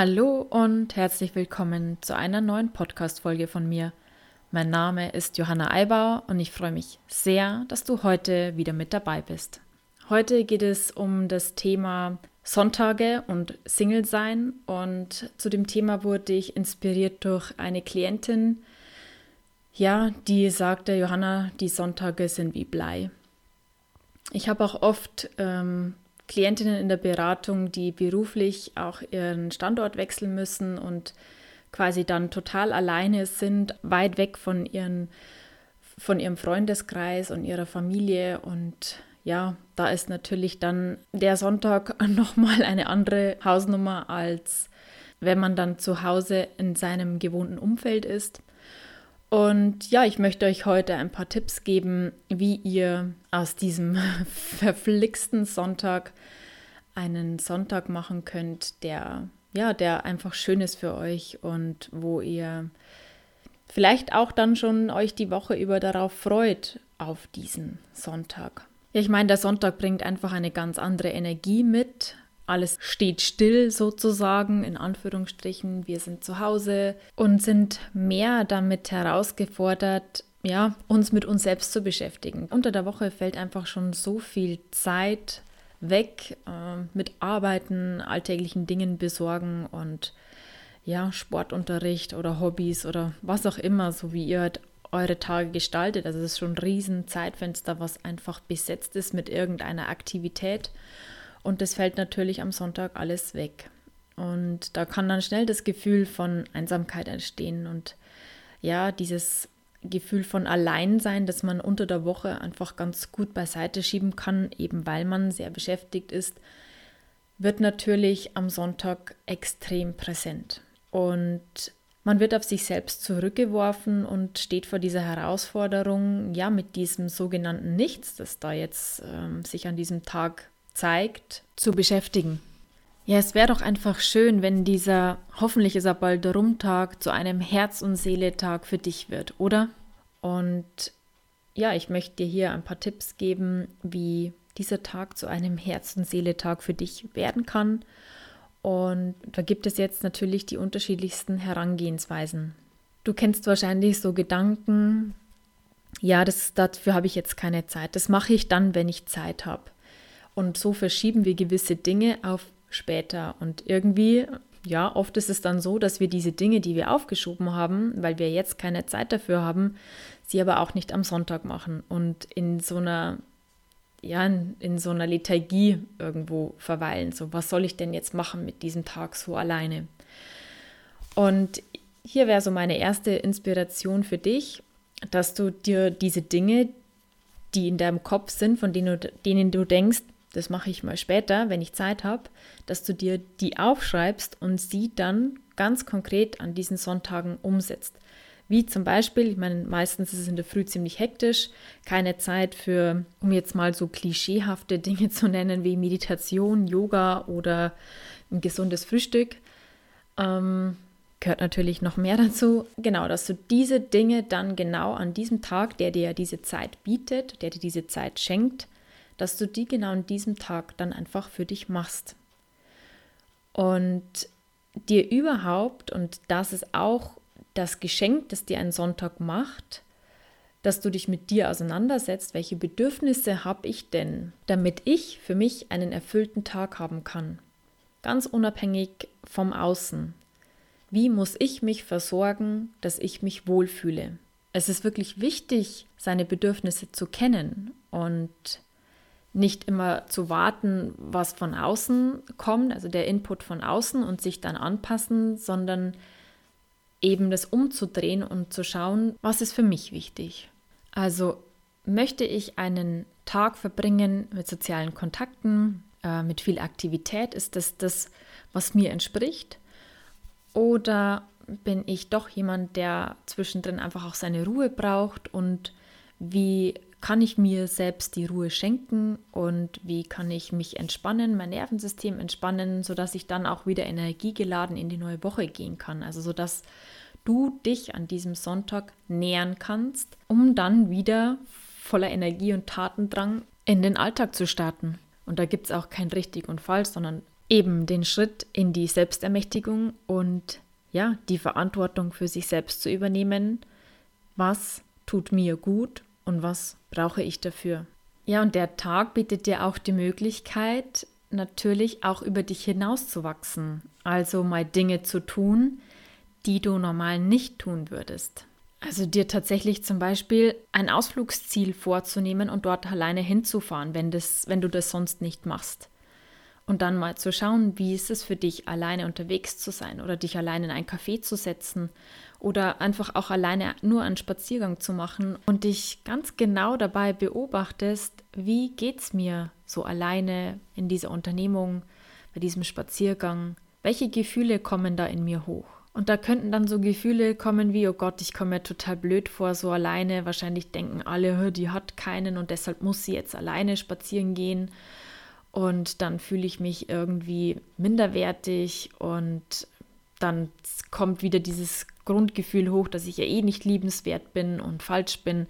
Hallo und herzlich willkommen zu einer neuen Podcast-Folge von mir. Mein Name ist Johanna Eibauer und ich freue mich sehr, dass du heute wieder mit dabei bist. Heute geht es um das Thema Sonntage und Single sein und zu dem Thema wurde ich inspiriert durch eine Klientin, ja, die sagte, Johanna, die Sonntage sind wie Blei. Ich habe auch oft ähm, Klientinnen in der Beratung, die beruflich auch ihren Standort wechseln müssen und quasi dann total alleine sind, weit weg von, ihren, von ihrem Freundeskreis und ihrer Familie. Und ja, da ist natürlich dann der Sonntag nochmal eine andere Hausnummer, als wenn man dann zu Hause in seinem gewohnten Umfeld ist. Und ja, ich möchte euch heute ein paar Tipps geben, wie ihr aus diesem verflixten Sonntag einen Sonntag machen könnt, der ja, der einfach schön ist für euch und wo ihr vielleicht auch dann schon euch die Woche über darauf freut auf diesen Sonntag. Ich meine, der Sonntag bringt einfach eine ganz andere Energie mit alles steht still sozusagen, in Anführungsstrichen. Wir sind zu Hause und sind mehr damit herausgefordert, ja, uns mit uns selbst zu beschäftigen. Unter der Woche fällt einfach schon so viel Zeit weg äh, mit Arbeiten, alltäglichen Dingen besorgen und ja, Sportunterricht oder Hobbys oder was auch immer, so wie ihr halt eure Tage gestaltet. Also es ist schon ein riesen Zeitfenster, was einfach besetzt ist mit irgendeiner Aktivität. Und das fällt natürlich am Sonntag alles weg. Und da kann dann schnell das Gefühl von Einsamkeit entstehen und ja, dieses Gefühl von Alleinsein, das man unter der Woche einfach ganz gut beiseite schieben kann, eben weil man sehr beschäftigt ist, wird natürlich am Sonntag extrem präsent. Und man wird auf sich selbst zurückgeworfen und steht vor dieser Herausforderung, ja, mit diesem sogenannten Nichts, das da jetzt ähm, sich an diesem Tag zeigt, zu beschäftigen. Ja, es wäre doch einfach schön, wenn dieser, hoffentlich ist er bald Rumtag, zu einem Herz- und Seele-Tag für dich wird, oder? Und ja, ich möchte dir hier ein paar Tipps geben, wie dieser Tag zu einem Herz- und Seele-Tag für dich werden kann. Und da gibt es jetzt natürlich die unterschiedlichsten Herangehensweisen. Du kennst wahrscheinlich so Gedanken, ja, das, dafür habe ich jetzt keine Zeit. Das mache ich dann, wenn ich Zeit habe. Und so verschieben wir gewisse Dinge auf später. Und irgendwie, ja, oft ist es dann so, dass wir diese Dinge, die wir aufgeschoben haben, weil wir jetzt keine Zeit dafür haben, sie aber auch nicht am Sonntag machen und in so einer ja, in, so einer Lethargie irgendwo verweilen. So, was soll ich denn jetzt machen mit diesem Tag so alleine? Und hier wäre so meine erste Inspiration für dich, dass du dir diese Dinge, die in deinem Kopf sind, von denen du, denen du denkst, das mache ich mal später, wenn ich Zeit habe, dass du dir die aufschreibst und sie dann ganz konkret an diesen Sonntagen umsetzt. Wie zum Beispiel, ich meine, meistens ist es in der Früh ziemlich hektisch, keine Zeit für, um jetzt mal so klischeehafte Dinge zu nennen wie Meditation, Yoga oder ein gesundes Frühstück. Ähm, gehört natürlich noch mehr dazu. Genau, dass du diese Dinge dann genau an diesem Tag, der dir diese Zeit bietet, der dir diese Zeit schenkt, dass du die genau an diesem Tag dann einfach für dich machst. Und dir überhaupt, und das ist auch das Geschenk, das dir ein Sonntag macht, dass du dich mit dir auseinandersetzt, welche Bedürfnisse habe ich denn, damit ich für mich einen erfüllten Tag haben kann. Ganz unabhängig vom Außen. Wie muss ich mich versorgen, dass ich mich wohlfühle? Es ist wirklich wichtig, seine Bedürfnisse zu kennen und nicht immer zu warten, was von außen kommt, also der Input von außen und sich dann anpassen, sondern eben das umzudrehen und zu schauen, was ist für mich wichtig. Also möchte ich einen Tag verbringen mit sozialen Kontakten, äh, mit viel Aktivität, ist das das, was mir entspricht? Oder bin ich doch jemand, der zwischendrin einfach auch seine Ruhe braucht und wie kann ich mir selbst die Ruhe schenken und wie kann ich mich entspannen, mein Nervensystem entspannen, sodass ich dann auch wieder energiegeladen in die neue Woche gehen kann. Also sodass du dich an diesem Sonntag nähern kannst, um dann wieder voller Energie und Tatendrang in den Alltag zu starten. Und da gibt es auch kein richtig und falsch, sondern eben den Schritt in die Selbstermächtigung und ja, die Verantwortung für sich selbst zu übernehmen. Was tut mir gut und was brauche ich dafür? Ja, und der Tag bietet dir auch die Möglichkeit, natürlich auch über dich hinauszuwachsen. Also mal Dinge zu tun, die du normal nicht tun würdest. Also dir tatsächlich zum Beispiel ein Ausflugsziel vorzunehmen und dort alleine hinzufahren, wenn, das, wenn du das sonst nicht machst. Und dann mal zu schauen, wie ist es für dich, alleine unterwegs zu sein oder dich alleine in ein Café zu setzen oder einfach auch alleine nur einen Spaziergang zu machen und dich ganz genau dabei beobachtest, wie geht es mir so alleine in dieser Unternehmung, bei diesem Spaziergang, welche Gefühle kommen da in mir hoch? Und da könnten dann so Gefühle kommen wie, oh Gott, ich komme mir total blöd vor, so alleine. Wahrscheinlich denken alle, die hat keinen und deshalb muss sie jetzt alleine spazieren gehen. Und dann fühle ich mich irgendwie minderwertig und dann kommt wieder dieses Grundgefühl hoch, dass ich ja eh nicht liebenswert bin und falsch bin.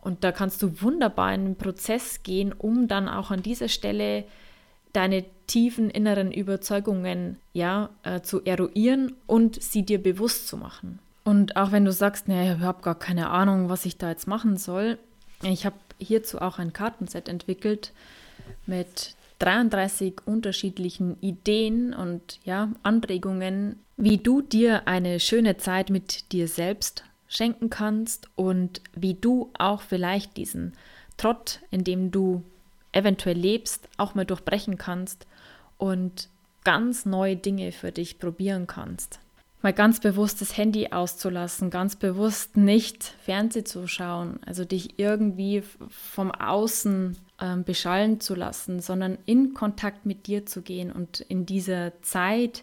Und da kannst du wunderbar in den Prozess gehen, um dann auch an dieser Stelle deine tiefen inneren Überzeugungen ja äh, zu eruieren und sie dir bewusst zu machen. Und auch wenn du sagst, naja, ich habe gar keine Ahnung, was ich da jetzt machen soll, ich habe hierzu auch ein Kartenset entwickelt mit 33 unterschiedlichen Ideen und ja, Anregungen, wie du dir eine schöne Zeit mit dir selbst schenken kannst und wie du auch vielleicht diesen Trott, in dem du eventuell lebst, auch mal durchbrechen kannst und ganz neue Dinge für dich probieren kannst. Mal ganz bewusst das Handy auszulassen, ganz bewusst nicht Fernseh zu schauen, also dich irgendwie vom Außen äh, beschallen zu lassen, sondern in Kontakt mit dir zu gehen und in dieser Zeit,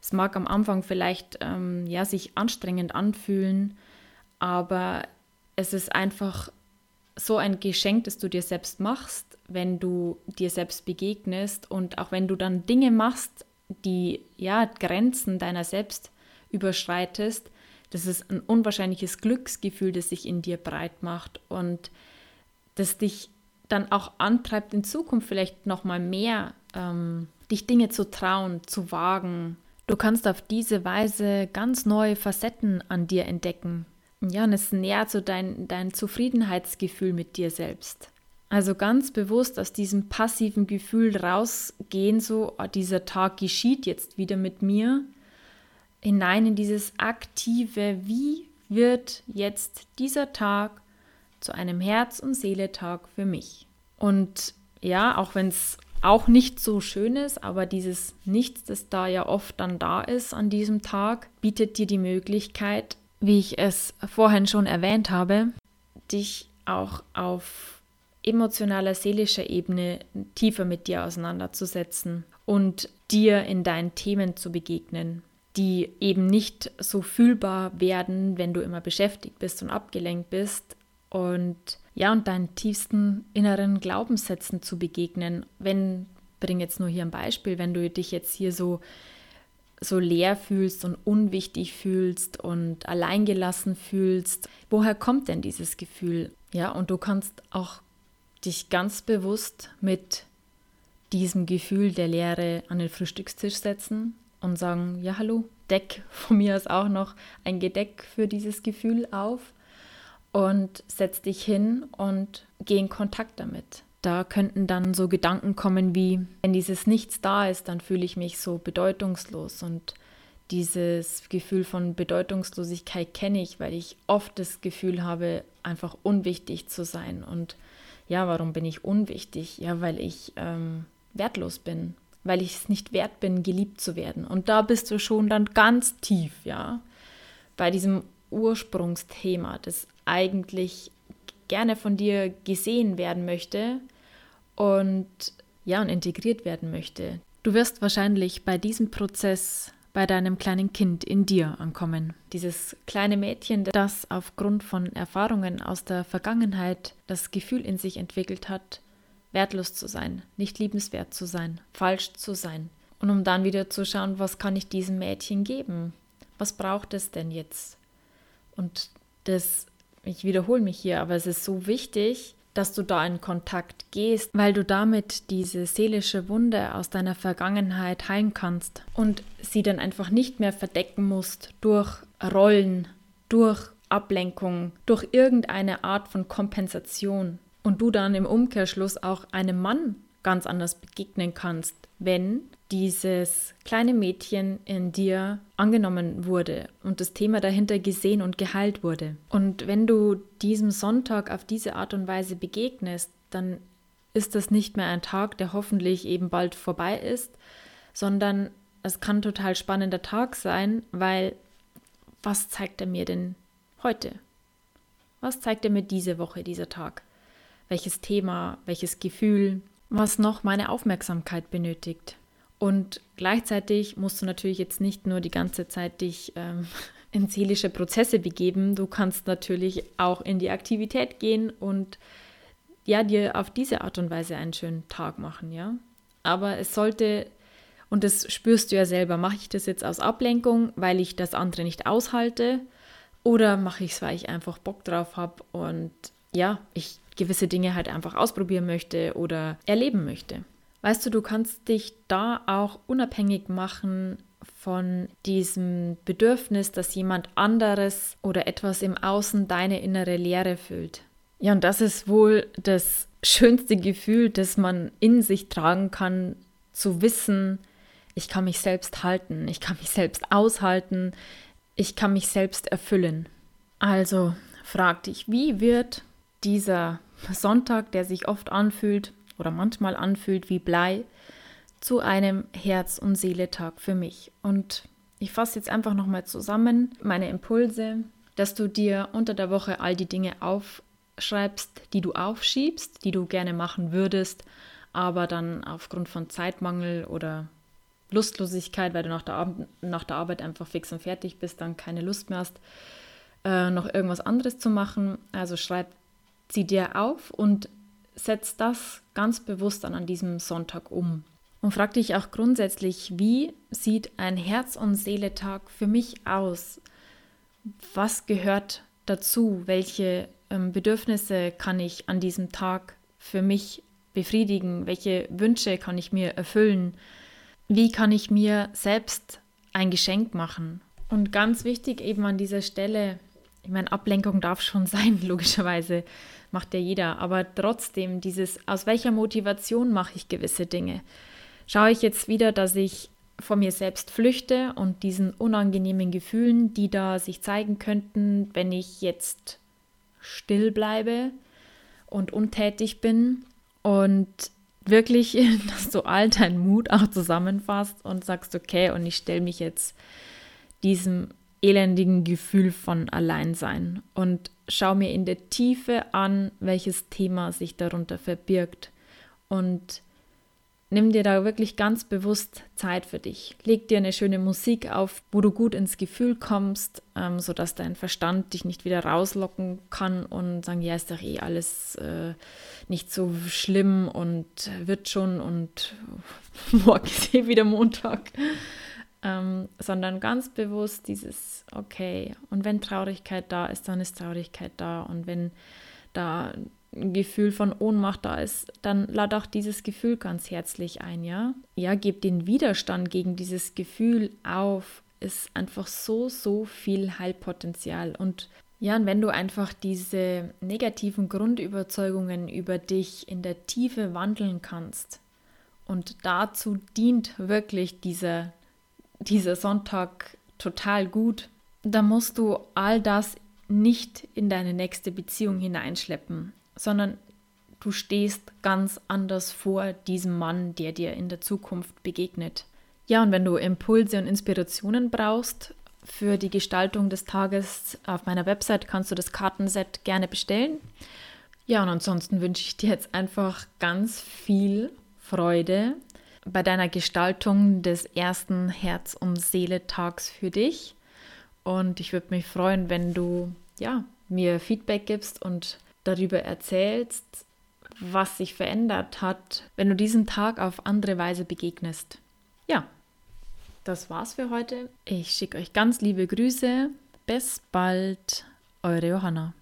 es mag am Anfang vielleicht ähm, ja, sich anstrengend anfühlen, aber es ist einfach so ein Geschenk, das du dir selbst machst, wenn du dir selbst begegnest und auch wenn du dann Dinge machst, die ja Grenzen deiner selbst überschreitest, das ist ein unwahrscheinliches Glücksgefühl, das sich in dir breit macht und das dich dann auch antreibt, in Zukunft vielleicht noch mal mehr ähm, dich Dinge zu trauen, zu wagen. Du kannst auf diese Weise ganz neue Facetten an dir entdecken, ja, und es nährt so dein, dein Zufriedenheitsgefühl mit dir selbst. Also ganz bewusst aus diesem passiven Gefühl rausgehen, so oh, dieser Tag geschieht jetzt wieder mit mir, hinein in dieses aktive, wie wird jetzt dieser Tag zu einem Herz- und Seele-Tag für mich. Und ja, auch wenn es auch nicht so schön ist, aber dieses Nichts, das da ja oft dann da ist an diesem Tag, bietet dir die Möglichkeit, wie ich es vorhin schon erwähnt habe, dich auch auf emotionaler, seelischer Ebene tiefer mit dir auseinanderzusetzen und dir in deinen Themen zu begegnen, die eben nicht so fühlbar werden, wenn du immer beschäftigt bist und abgelenkt bist und ja, und deinen tiefsten inneren Glaubenssätzen zu begegnen. Wenn, bring jetzt nur hier ein Beispiel, wenn du dich jetzt hier so so leer fühlst und unwichtig fühlst und alleingelassen fühlst. Woher kommt denn dieses Gefühl? Ja, und du kannst auch dich ganz bewusst mit diesem Gefühl der Leere an den Frühstückstisch setzen und sagen, ja, hallo, deck von mir aus auch noch ein Gedeck für dieses Gefühl auf und setz dich hin und geh in Kontakt damit. Da könnten dann so Gedanken kommen wie, wenn dieses Nichts da ist, dann fühle ich mich so bedeutungslos und dieses Gefühl von Bedeutungslosigkeit kenne ich, weil ich oft das Gefühl habe, einfach unwichtig zu sein. Und ja, warum bin ich unwichtig? Ja, weil ich ähm, wertlos bin, weil ich es nicht wert bin, geliebt zu werden. Und da bist du schon dann ganz tief, ja, bei diesem Ursprungsthema, das eigentlich gerne von dir gesehen werden möchte, und ja, und integriert werden möchte. Du wirst wahrscheinlich bei diesem Prozess bei deinem kleinen Kind in dir ankommen. Dieses kleine Mädchen, das aufgrund von Erfahrungen aus der Vergangenheit das Gefühl in sich entwickelt hat, wertlos zu sein, nicht liebenswert zu sein, falsch zu sein. Und um dann wieder zu schauen, was kann ich diesem Mädchen geben? Was braucht es denn jetzt? Und das, ich wiederhole mich hier, aber es ist so wichtig, dass du da in Kontakt gehst, weil du damit diese seelische Wunde aus deiner Vergangenheit heilen kannst und sie dann einfach nicht mehr verdecken musst durch Rollen, durch Ablenkung, durch irgendeine Art von Kompensation. Und du dann im Umkehrschluss auch einem Mann ganz anders begegnen kannst, wenn dieses kleine Mädchen in dir angenommen wurde und das Thema dahinter gesehen und geheilt wurde. Und wenn du diesem Sonntag auf diese Art und Weise begegnest, dann ist das nicht mehr ein Tag, der hoffentlich eben bald vorbei ist, sondern es kann total spannender Tag sein, weil was zeigt er mir denn heute? Was zeigt er mir diese Woche, dieser Tag? Welches Thema, welches Gefühl, was noch meine Aufmerksamkeit benötigt? Und gleichzeitig musst du natürlich jetzt nicht nur die ganze Zeit dich ähm, in seelische Prozesse begeben, du kannst natürlich auch in die Aktivität gehen und ja, dir auf diese Art und Weise einen schönen Tag machen, ja. Aber es sollte, und das spürst du ja selber, mache ich das jetzt aus Ablenkung, weil ich das andere nicht aushalte, oder mache ich es, weil ich einfach Bock drauf habe und ja, ich gewisse Dinge halt einfach ausprobieren möchte oder erleben möchte. Weißt du, du kannst dich da auch unabhängig machen von diesem Bedürfnis, dass jemand anderes oder etwas im Außen deine innere Leere füllt. Ja, und das ist wohl das schönste Gefühl, das man in sich tragen kann, zu wissen, ich kann mich selbst halten, ich kann mich selbst aushalten, ich kann mich selbst erfüllen. Also frag dich, wie wird dieser Sonntag, der sich oft anfühlt, oder manchmal anfühlt wie Blei, zu einem Herz- und Seeletag für mich. Und ich fasse jetzt einfach nochmal zusammen meine Impulse, dass du dir unter der Woche all die Dinge aufschreibst, die du aufschiebst, die du gerne machen würdest, aber dann aufgrund von Zeitmangel oder Lustlosigkeit, weil du nach der, Arbeit, nach der Arbeit einfach fix und fertig bist, dann keine Lust mehr hast, äh, noch irgendwas anderes zu machen. Also schreib sie dir auf und setz das ganz bewusst dann an diesem Sonntag um. Und frag dich auch grundsätzlich, wie sieht ein Herz- und Seele-Tag für mich aus? Was gehört dazu? Welche ähm, Bedürfnisse kann ich an diesem Tag für mich befriedigen? Welche Wünsche kann ich mir erfüllen? Wie kann ich mir selbst ein Geschenk machen? Und ganz wichtig eben an dieser Stelle, ich meine, Ablenkung darf schon sein, logischerweise macht ja jeder, aber trotzdem dieses, aus welcher Motivation mache ich gewisse Dinge? Schaue ich jetzt wieder, dass ich vor mir selbst flüchte und diesen unangenehmen Gefühlen, die da sich zeigen könnten, wenn ich jetzt still bleibe und untätig bin und wirklich, dass du all deinen Mut auch zusammenfasst und sagst, okay, und ich stelle mich jetzt diesem elendigen Gefühl von Alleinsein und schau mir in der Tiefe an, welches Thema sich darunter verbirgt. Und nimm dir da wirklich ganz bewusst Zeit für dich. Leg dir eine schöne Musik auf, wo du gut ins Gefühl kommst, ähm, sodass dein Verstand dich nicht wieder rauslocken kann und sagen, ja, ist doch eh alles äh, nicht so schlimm und wird schon und morgen ist eh wieder Montag ähm, sondern ganz bewusst dieses, okay, und wenn Traurigkeit da ist, dann ist Traurigkeit da. Und wenn da ein Gefühl von Ohnmacht da ist, dann lad auch dieses Gefühl ganz herzlich ein, ja? Ja, gib den Widerstand gegen dieses Gefühl auf, ist einfach so, so viel Heilpotenzial. Und ja, und wenn du einfach diese negativen Grundüberzeugungen über dich in der Tiefe wandeln kannst, und dazu dient wirklich dieser dieser Sonntag total gut, da musst du all das nicht in deine nächste Beziehung hineinschleppen, sondern du stehst ganz anders vor diesem Mann, der dir in der Zukunft begegnet. Ja, und wenn du Impulse und Inspirationen brauchst für die Gestaltung des Tages auf meiner Website, kannst du das Kartenset gerne bestellen. Ja, und ansonsten wünsche ich dir jetzt einfach ganz viel Freude bei deiner Gestaltung des ersten Herz- und Seele-Tags für dich. Und ich würde mich freuen, wenn du ja, mir Feedback gibst und darüber erzählst, was sich verändert hat, wenn du diesem Tag auf andere Weise begegnest. Ja, das war's für heute. Ich schicke euch ganz liebe Grüße. Bis bald, eure Johanna.